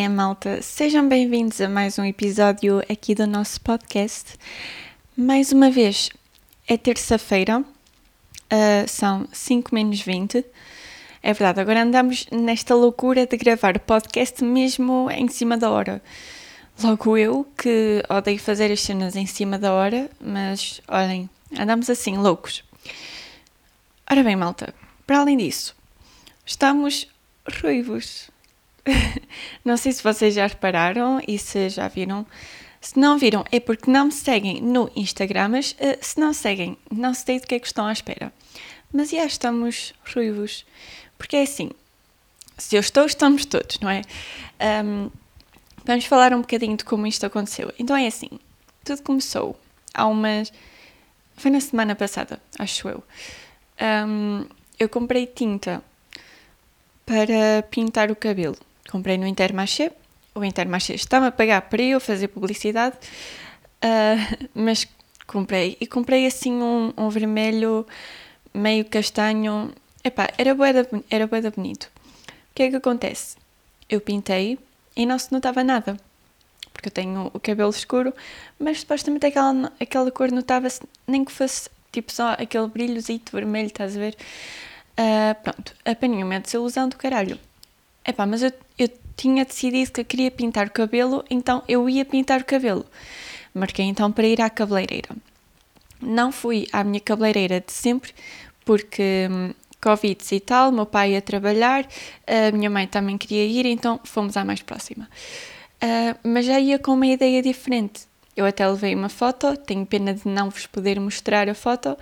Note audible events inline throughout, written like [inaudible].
é, malta? Sejam bem-vindos a mais um episódio aqui do nosso podcast. Mais uma vez, é terça-feira, uh, são 5 menos 20. É verdade, agora andamos nesta loucura de gravar podcast mesmo em cima da hora. Logo eu, que odeio fazer as cenas em cima da hora, mas olhem, andamos assim, loucos. Ora bem, malta, para além disso, estamos ruivos. [laughs] não sei se vocês já repararam e se já viram. Se não viram, é porque não me seguem no Instagram, mas uh, se não seguem, não sei do que é que estão à espera. Mas já estamos ruivos. Porque é assim, se eu estou, estamos todos, não é? Um, vamos falar um bocadinho de como isto aconteceu. Então é assim, tudo começou há umas. Foi na semana passada, acho eu. Um, eu comprei tinta para pintar o cabelo. Comprei no Intermarché. O Intermarché estava a pagar para eu fazer publicidade, uh, [laughs] mas comprei. E comprei assim um, um vermelho meio castanho. Epá, era boeda, era boeda bonito. O que é que acontece? Eu pintei e não se notava nada. Porque eu tenho o cabelo escuro, mas supostamente aquela, aquela cor notava-se nem que fosse tipo só aquele brilhozito vermelho, estás a ver? Uh, pronto, apanhei uma desilusão do caralho. Epá, mas eu, eu tinha decidido que eu queria pintar o cabelo, então eu ia pintar o cabelo. Marquei então para ir à cabeleireira. Não fui à minha cabeleireira de sempre, porque hum, Covid e tal, meu pai ia trabalhar, a minha mãe também queria ir, então fomos à mais próxima. Uh, mas já ia com uma ideia diferente. Eu até levei uma foto, tenho pena de não vos poder mostrar a foto,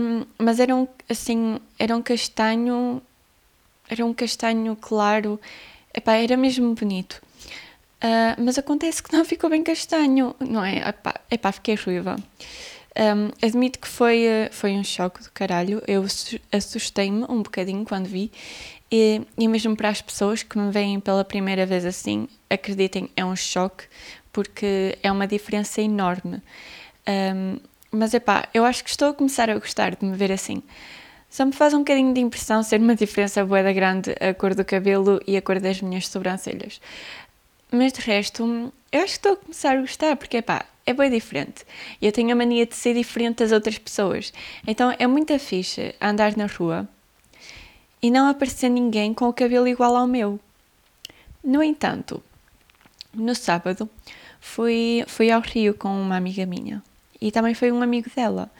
um, mas era um, assim, era um castanho, era um castanho claro, epá, era mesmo bonito. Uh, mas acontece que [laughs] não ficou bem castanho, não é? Epá, epá fiquei ruiva. Um, admito que foi, foi um choque do caralho. Eu assustei-me um bocadinho quando vi. E, e mesmo para as pessoas que me veem pela primeira vez assim, acreditem, é um choque, porque é uma diferença enorme. Um, mas é pá, eu acho que estou a começar a gostar de me ver assim. Só me faz um bocadinho de impressão ser uma diferença boa da grande a cor do cabelo e a cor das minhas sobrancelhas. Mas de resto, eu acho que estou a começar a gostar, porque pá, é bem diferente. Eu tenho a mania de ser diferente das outras pessoas. Então é muito fixe andar na rua e não aparecer ninguém com o cabelo igual ao meu. No entanto, no sábado fui, fui ao Rio com uma amiga minha e também foi um amigo dela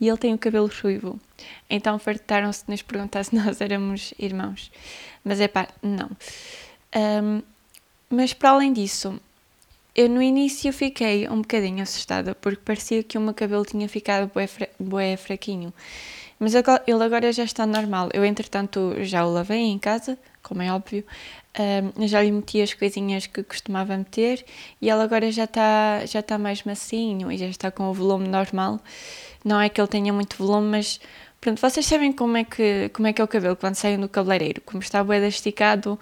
e ele tem o cabelo ruivo. Então fartaram-se de nos perguntar [laughs] se nós éramos irmãos. Mas é pá, não. Um, mas para além disso, eu no início fiquei um bocadinho assustada porque parecia que o meu cabelo tinha ficado bué, fra bué fraquinho. Mas ele agora já está normal. Eu, entretanto, já o lavei em casa, como é óbvio. Um, já lhe meti as coisinhas que costumava meter e ele agora já está já tá mais macinho e já está com o volume normal. Não é que ele tenha muito volume, mas pronto, vocês sabem como é que, como é, que é o cabelo quando saem do cabeleireiro. Como está bué esticado,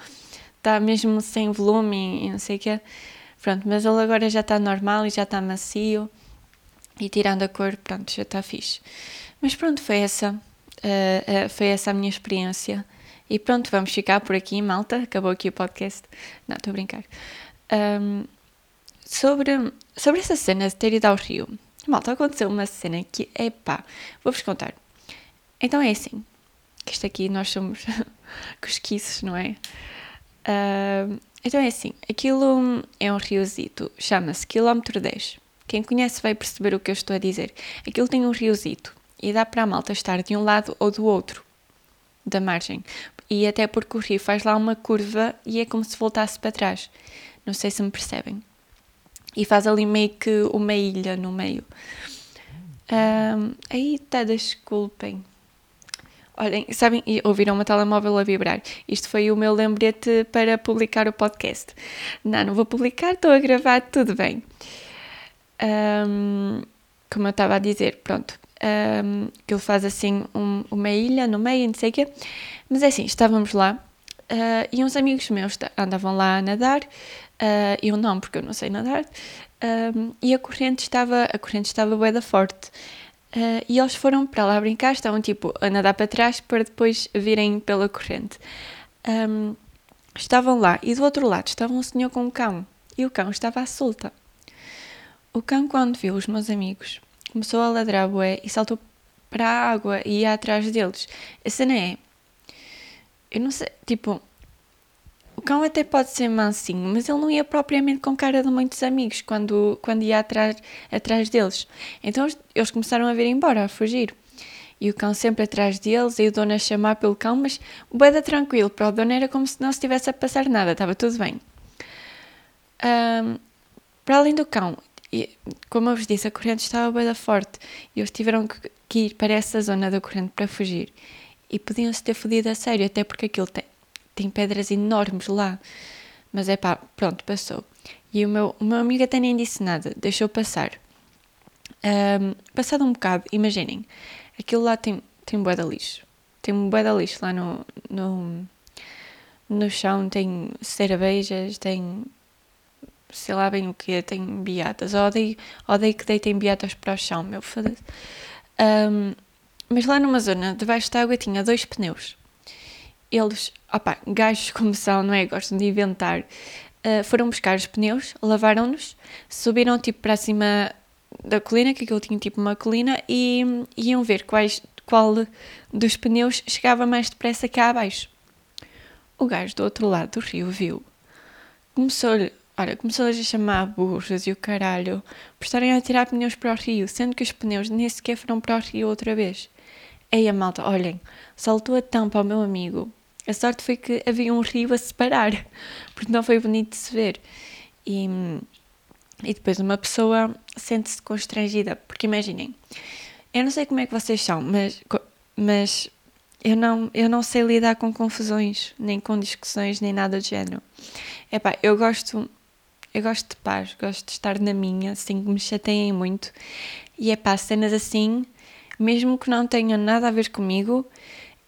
está mesmo sem volume e não sei o quê. Pronto, mas ele agora já está normal e já está macio e tirando a cor, pronto, já está fixe. Mas pronto, foi essa, uh, uh, foi essa a minha experiência. E pronto, vamos ficar por aqui, malta. Acabou aqui o podcast. Não, estou a brincar. Um, sobre, sobre essa cena de ter ido ao Rio, malta, aconteceu uma cena que, é pá, vou-vos contar. Então é assim, que isto aqui nós somos [laughs] cosquices, não é? Uh, então é assim, aquilo é um riozito, chama-se Quilómetro 10. Quem conhece vai perceber o que eu estou a dizer. Aquilo tem um riozito e dá para a malta estar de um lado ou do outro da margem. E até porque o rio faz lá uma curva e é como se voltasse para trás. Não sei se me percebem. E faz ali meio que uma ilha no meio. Um, aí está, desculpem. Olhem, sabem, ouviram uma telemóvel a vibrar. Isto foi o meu lembrete para publicar o podcast. Não, não vou publicar, estou a gravar, tudo bem. Um, como eu estava a dizer, pronto. Um, que ele faz assim um, uma ilha no meio, não sei o quê. Mas é assim, estávamos lá uh, e uns amigos meus andavam lá a nadar. Uh, eu não, porque eu não sei nadar. Um, e a corrente estava, a corrente estava bué forte. Uh, e eles foram para lá brincar, estavam tipo a nadar para trás para depois virem pela corrente. Um, estavam lá e do outro lado estava um senhor com um cão e o cão estava à solta. O cão, quando viu os meus amigos, começou a ladrar bué e saltou para a água e ia atrás deles. A cena é. Eu não sei, tipo. Cão até pode ser mansinho, mas ele não ia propriamente com cara de muitos amigos quando, quando ia atrás, atrás deles. Então eles começaram a vir embora, a fugir. E o cão sempre atrás deles, e o dono a chamar pelo cão, mas o beda tranquilo, para o dono era como se não estivesse a passar nada, estava tudo bem. Um, para além do cão, e, como eu vos disse, a corrente estava bem forte e eles tiveram que, que, ir para essa zona da corrente para fugir. E podiam-se ter fodido a sério, até porque aquilo tem, tem pedras enormes lá. Mas é pá, pronto, passou. E o meu, o meu amigo até nem disse nada, deixou passar. Um, passado um bocado, imaginem, aquilo lá tem, tem bué de lixo. Tem bué de lixo lá no, no, no chão, tem cervejas, tem sei lá bem o que, tem beatas. Odeio, odeio que deitem beatas para o chão, meu foda-se. Um, mas lá numa zona debaixo da água tinha dois pneus. Eles, opá, gajos como são, não é? Gostam de inventar. Uh, foram buscar os pneus, lavaram-nos, subiram tipo para cima da colina, que aquilo tinha tipo uma colina, e, e iam ver quais, qual dos pneus chegava mais depressa cá abaixo. O gajo do outro lado do rio viu. Começou-lhe Ora, começou-lhes a chamar burros e o caralho por estarem a tirar pneus para o rio, sendo que os pneus nem sequer foram para o rio outra vez. Ei, a malta, olhem, saltou a tampa ao meu amigo. A sorte foi que havia um rio a separar, [laughs] porque não foi bonito de se ver. E, e depois uma pessoa sente-se constrangida, porque imaginem, eu não sei como é que vocês são, mas, mas eu, não, eu não sei lidar com confusões, nem com discussões, nem nada do género. Epá, eu gosto eu gosto de paz, gosto de estar na minha, sem que me chateiem muito. E é pá, cenas assim, mesmo que não tenham nada a ver comigo,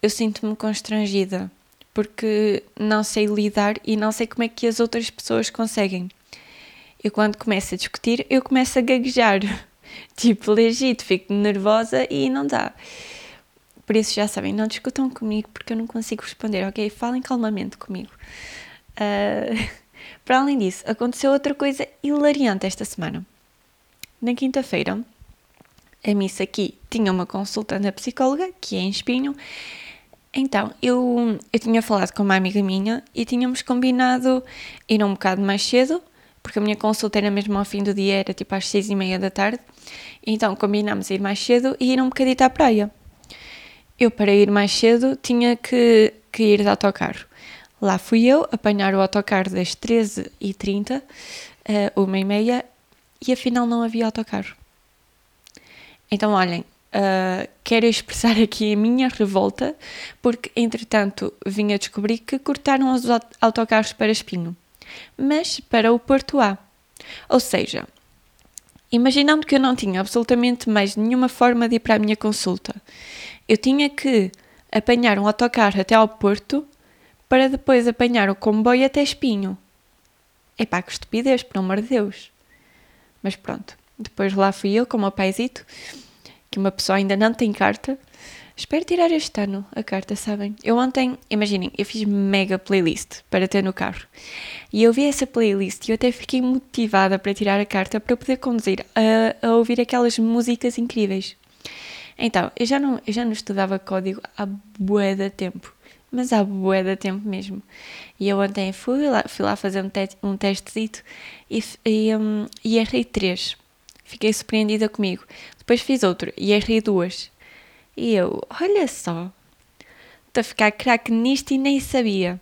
eu sinto-me constrangida, porque não sei lidar e não sei como é que as outras pessoas conseguem. Eu quando começo a discutir, eu começo a gaguejar. [laughs] Tipo, legito, fico nervosa e não dá. Por isso já sabem, não discutam comigo porque eu não consigo responder, ok? Falem calmamente comigo. Uh, [laughs] Para além disso, aconteceu outra coisa hilariante esta semana. Na quinta-feira, a missa aqui tinha uma consulta na psicóloga, que é em Espinho. Então, eu, eu tinha falado com uma amiga minha e tínhamos combinado ir um bocado mais cedo, porque a minha consulta era mesmo ao fim do dia, era tipo às seis e meia da tarde. Então, combinámos ir mais cedo e ir um bocadito à praia. Eu, para ir mais cedo, tinha que, que ir de autocarro. Lá fui eu apanhar o autocarro das 13h30, uh, eh, uma e meia, e afinal não havia autocarro. Então, olhem, uh, quero expressar aqui a minha revolta, porque entretanto vim a descobrir que cortaram os autocarros para Espinho, mas para o Porto A. Ou seja, imaginando que eu não tinha absolutamente mais nenhuma forma de ir para a minha consulta, eu tinha que apanhar um autocarro até ao Porto para depois apanhar o comboio até Espinho. Epá, que estupidez, por amor de Deus. Mas pronto, depois lá fui eu com o meu paizito, que uma pessoa ainda não tem carta. Espero tirar este ano a carta, sabem? Eu ontem, imaginem, eu fiz mega playlist para ter no carro. E eu vi essa playlist e eu até fiquei motivada para tirar a carta para poder conduzir a, a ouvir aquelas músicas incríveis. Então, eu já não, eu já não estudava código há bué de tempo mas há bué de tempo mesmo. E eu ontem fui lá, fui lá fazer um, te um testezito e, e, um, e errei três. Fiquei surpreendida comigo. Depois fiz outro e errei duas. E eu, olha só, estou a ficar craque nisto e nem sabia.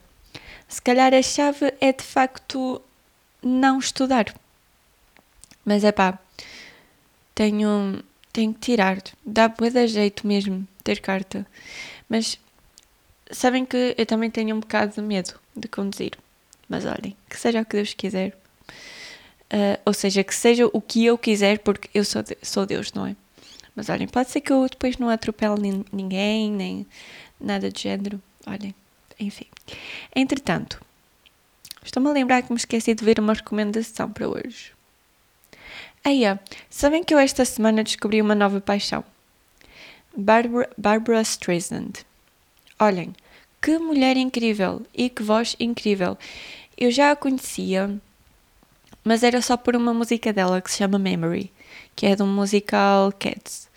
Se calhar a chave é de facto não estudar. Mas é pá, tenho, tenho que tirar. Dá bué de jeito mesmo ter carta. Mas Sabem que eu também tenho um bocado de medo de conduzir. Mas olhem, que seja o que Deus quiser. Uh, ou seja, que seja o que eu quiser, porque eu sou, de, sou Deus, não é? Mas olhem, pode ser que eu depois não atropele ninguém, nem nada de género. Olhem, enfim. Entretanto, estou-me a lembrar que me esqueci de ver uma recomendação para hoje. Eia, sabem que eu esta semana descobri uma nova paixão? Barbara, Barbara Streisand. Olhem, que mulher incrível e que voz incrível. Eu já a conhecia, mas era só por uma música dela que se chama Memory, que é um musical Cats.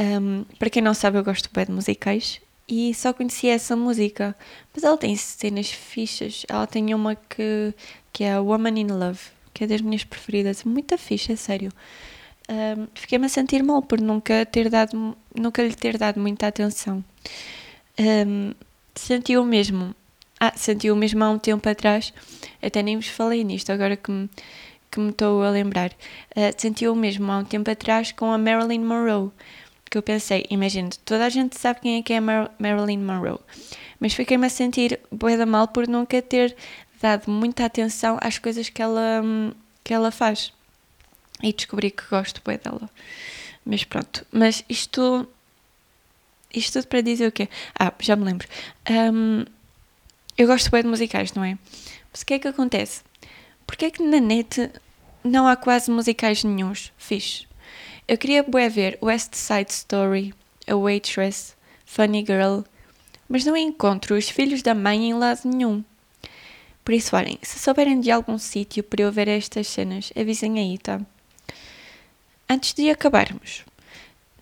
Um, para quem não sabe, eu gosto bem de musicais e só conhecia essa música. Mas ela tem cenas fichas. Ela tem uma que, que é a Woman in Love, que é das minhas preferidas. Muito ficha, sério. Um, Fiquei-me a sentir mal por nunca, ter dado, nunca lhe ter dado muita atenção. Um, senti o mesmo. Ah, senti o mesmo há um tempo atrás. Até nem vos falei nisto, agora que me, que me estou a lembrar. Uh, senti o mesmo há um tempo atrás com a Marilyn Monroe. Que eu pensei, imagina, toda a gente sabe quem é que é a Mar Marilyn Monroe. Mas fiquei-me a sentir bué da mal por nunca ter dado muita atenção às coisas que ela, que ela faz e descobri que gosto bem dela. Mas pronto, mas isto isto tudo para dizer o quê? Ah, já me lembro. Um, eu gosto bem de musicais, não é? Mas o que é que acontece? Porque é que na net não há quase musicais nenhums fixe? Eu queria bem ver West Side Story, A Waitress, Funny Girl, mas não encontro os filhos da mãe em lado nenhum. Por isso, olhem, se souberem de algum sítio para eu ver estas cenas, avisem aí, tá? Antes de acabarmos,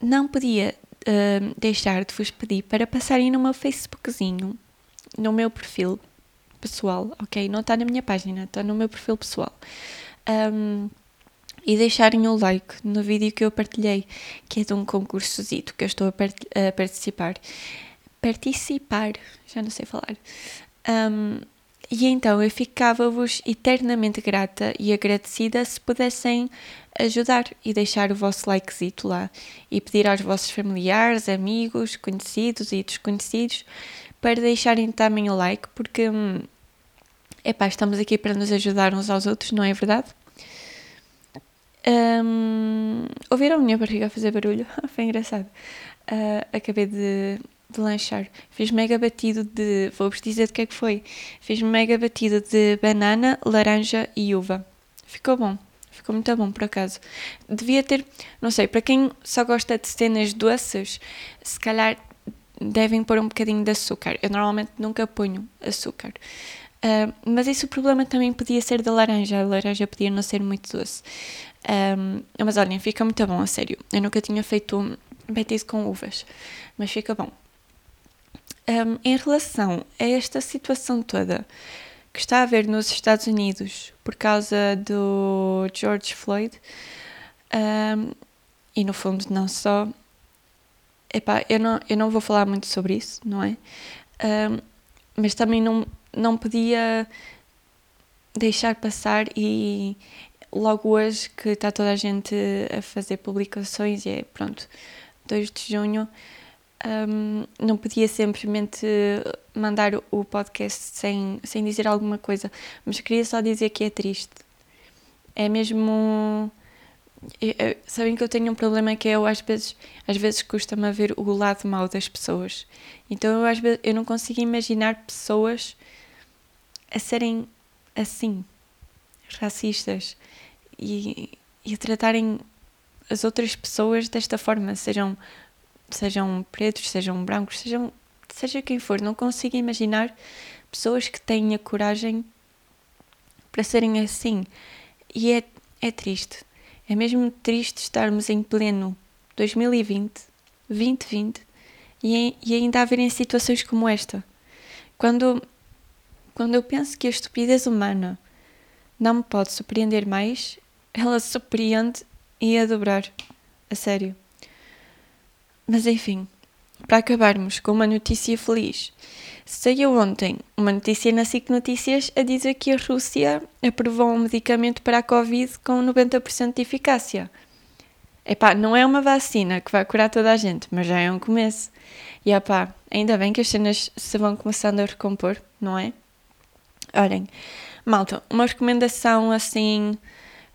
não podia uh, deixar de vos pedir para passarem no meu Facebookzinho, no meu perfil pessoal, ok? Não está na minha página, está no meu perfil pessoal. Um, e deixarem o like no vídeo que eu partilhei, que é de um concursozito que eu estou a, a participar. Participar, já não sei falar. Um, e então eu ficava-vos eternamente grata e agradecida se pudessem ajudar e deixar o vosso likezito lá e pedir aos vossos familiares, amigos, conhecidos e desconhecidos para deixarem também o like, porque hum, epá, estamos aqui para nos ajudar uns aos outros, não é verdade? Um, ouviram a minha barriga fazer barulho? [laughs] Foi engraçado. Uh, acabei de de lanchar. Fiz mega batido de. Vou-vos dizer de que é que foi. Fiz mega batido de banana, laranja e uva. Ficou bom. Ficou muito bom, por acaso. Devia ter. Não sei, para quem só gosta de cenas doces, se calhar devem pôr um bocadinho de açúcar. Eu normalmente nunca ponho açúcar. Uh, mas esse problema também podia ser da laranja. A laranja podia não ser muito doce. Um, mas olhem, fica muito bom, a sério. Eu nunca tinha feito betis com uvas, mas fica bom. Um, em relação a esta situação toda que está a haver nos Estados Unidos por causa do George Floyd, um, e no fundo não só, epá, eu, não, eu não vou falar muito sobre isso, não é? Mas também não, não podia deixar passar e logo hoje que está toda a gente a fazer publicações e é pronto, 2 de junho, um, não podia simplesmente mandar o podcast sem, sem dizer alguma coisa, mas queria só dizer que é triste. É mesmo. Sabem que eu tenho um problema que é eu às vezes, às vezes custa-me a ver o lado mau das pessoas. Então eu às vezes eu não consigo imaginar pessoas a serem assim, racistas e, e a tratarem as outras pessoas desta forma, sejam sejam pretos, sejam brancos, sejam, seja quem for, não consigo imaginar pessoas que têm a coragem para serem assim. E é, é triste. É mesmo triste estarmos em pleno 2020, 2020 e, e ainda haverem situações como esta. Quando, quando eu penso que a estupidez humana não me pode surpreender mais, ela surpreende e a dobrar. A sério. Mas enfim, para acabarmos com uma notícia feliz. Saiu ontem uma notícia na SIC Notícias a dizer que a Rússia aprovou um medicamento para a Covid com 90% de eficácia. Epá, não é uma vacina que vai curar toda a gente, mas já é um começo. E epá, ainda bem que as cenas se vão começando a recompor, não é? Olhem, malta, uma recomendação assim,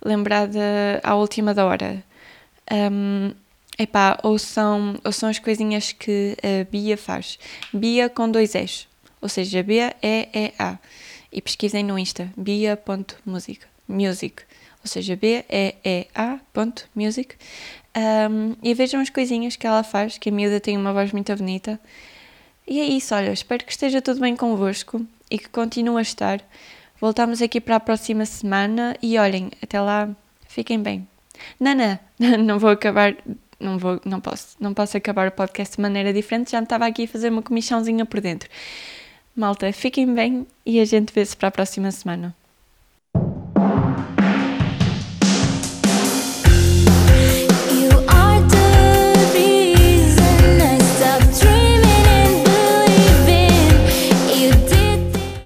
lembrada à última da hora. Um, Epá, ou são, ou são as coisinhas que a Bia faz. Bia com dois S. Ou seja, B-E-E-A. E pesquisem no Insta, bia.music. Music. Ou seja, B-E-E-A.music. Um, e vejam as coisinhas que ela faz, que a miúda tem uma voz muito bonita. E é isso, olha, espero que esteja tudo bem convosco e que continue a estar. Voltamos aqui para a próxima semana e olhem, até lá, fiquem bem. Nana, [laughs] não vou acabar, não vou, não posso, não posso acabar o podcast de maneira diferente, já me estava aqui a fazer uma comichãozinha por dentro. Malta, fiquem bem e a gente vê-se para a próxima semana.